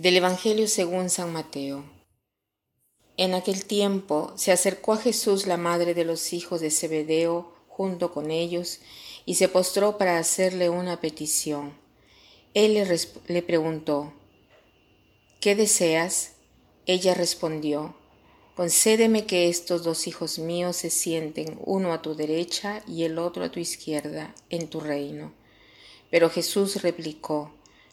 Del Evangelio según San Mateo. En aquel tiempo se acercó a Jesús la madre de los hijos de Zebedeo junto con ellos y se postró para hacerle una petición. Él le, le preguntó, ¿qué deseas? Ella respondió, concédeme que estos dos hijos míos se sienten uno a tu derecha y el otro a tu izquierda en tu reino. Pero Jesús replicó,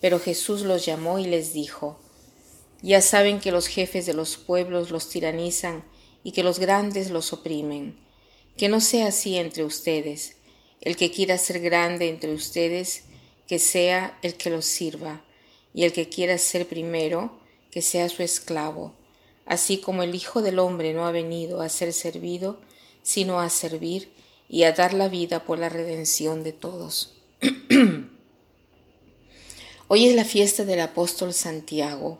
pero Jesús los llamó y les dijo, Ya saben que los jefes de los pueblos los tiranizan y que los grandes los oprimen. Que no sea así entre ustedes. El que quiera ser grande entre ustedes, que sea el que los sirva, y el que quiera ser primero, que sea su esclavo, así como el Hijo del Hombre no ha venido a ser servido, sino a servir y a dar la vida por la redención de todos. Hoy es la fiesta del apóstol Santiago.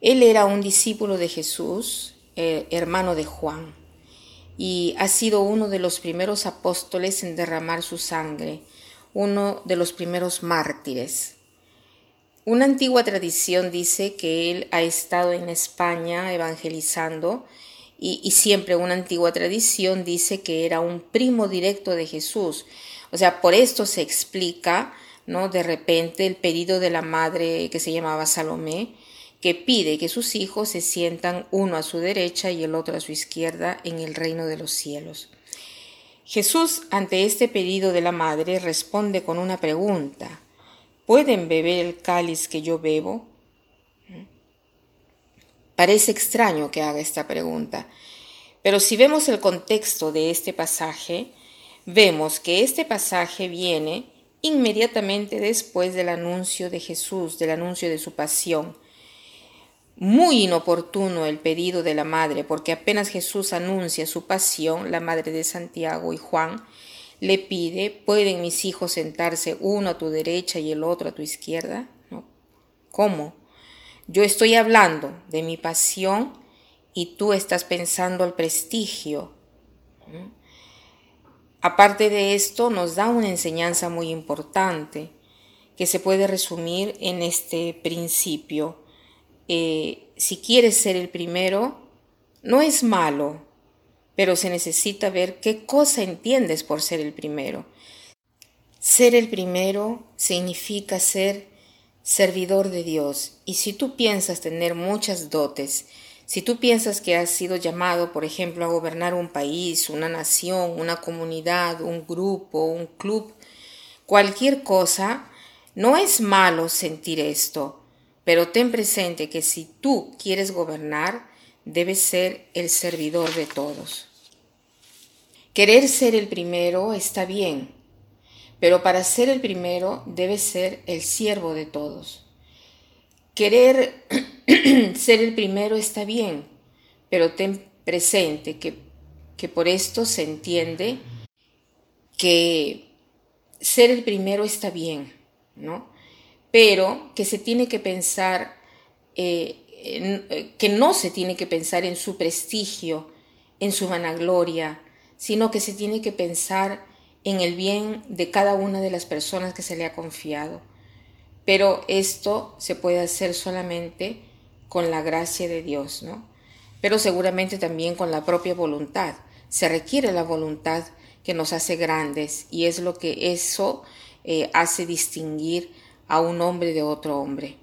Él era un discípulo de Jesús, eh, hermano de Juan, y ha sido uno de los primeros apóstoles en derramar su sangre, uno de los primeros mártires. Una antigua tradición dice que él ha estado en España evangelizando y, y, siempre una antigua tradición dice que era un primo directo de Jesús. O sea, por esto se explica De repente el pedido de la madre que se llamaba Salomé, que pide que sus hijos se sientan uno a su derecha y el otro a su izquierda en el reino de los cielos. Jesús, ante este pedido de la madre, responde con una pregunta. ¿Pueden beber el cáliz que yo bebo? Parece extraño que haga esta pregunta, pero si vemos el contexto de este pasaje, vemos que este pasaje viene inmediatamente después del anuncio de Jesús, del anuncio de su pasión. Muy inoportuno el pedido de la madre, porque apenas Jesús anuncia su pasión, la madre de Santiago y Juan le pide, ¿pueden mis hijos sentarse uno a tu derecha y el otro a tu izquierda? ¿No? ¿Cómo? Yo estoy hablando de mi pasión y tú estás pensando al prestigio. Aparte de esto, nos da una enseñanza muy importante que se puede resumir en este principio. Eh, si quieres ser el primero, no es malo, pero se necesita ver qué cosa entiendes por ser el primero. Ser el primero significa ser servidor de Dios, y si tú piensas tener muchas dotes, si tú piensas que has sido llamado, por ejemplo, a gobernar un país, una nación, una comunidad, un grupo, un club, cualquier cosa, no es malo sentir esto, pero ten presente que si tú quieres gobernar, debes ser el servidor de todos. Querer ser el primero está bien, pero para ser el primero debes ser el siervo de todos. Querer ser el primero está bien, pero ten presente que, que por esto se entiende que ser el primero está bien, ¿no? Pero que se tiene que pensar, eh, eh, que no se tiene que pensar en su prestigio, en su vanagloria, sino que se tiene que pensar en el bien de cada una de las personas que se le ha confiado. Pero esto se puede hacer solamente con la gracia de Dios, ¿no? Pero seguramente también con la propia voluntad. Se requiere la voluntad que nos hace grandes y es lo que eso eh, hace distinguir a un hombre de otro hombre.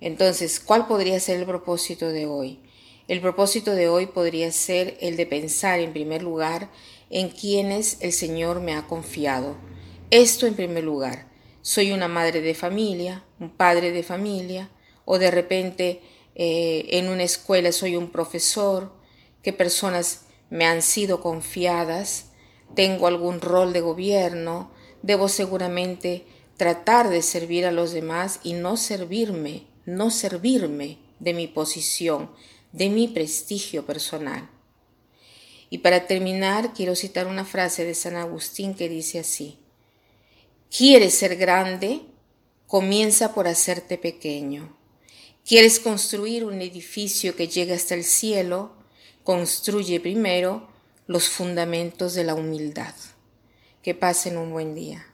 Entonces, ¿cuál podría ser el propósito de hoy? El propósito de hoy podría ser el de pensar en primer lugar en quienes el Señor me ha confiado. Esto en primer lugar soy una madre de familia, un padre de familia, o de repente eh, en una escuela soy un profesor, qué personas me han sido confiadas, tengo algún rol de gobierno, debo seguramente tratar de servir a los demás y no servirme, no servirme de mi posición, de mi prestigio personal. Y para terminar, quiero citar una frase de San Agustín que dice así, ¿Quieres ser grande? Comienza por hacerte pequeño. ¿Quieres construir un edificio que llegue hasta el cielo? Construye primero los fundamentos de la humildad. Que pasen un buen día.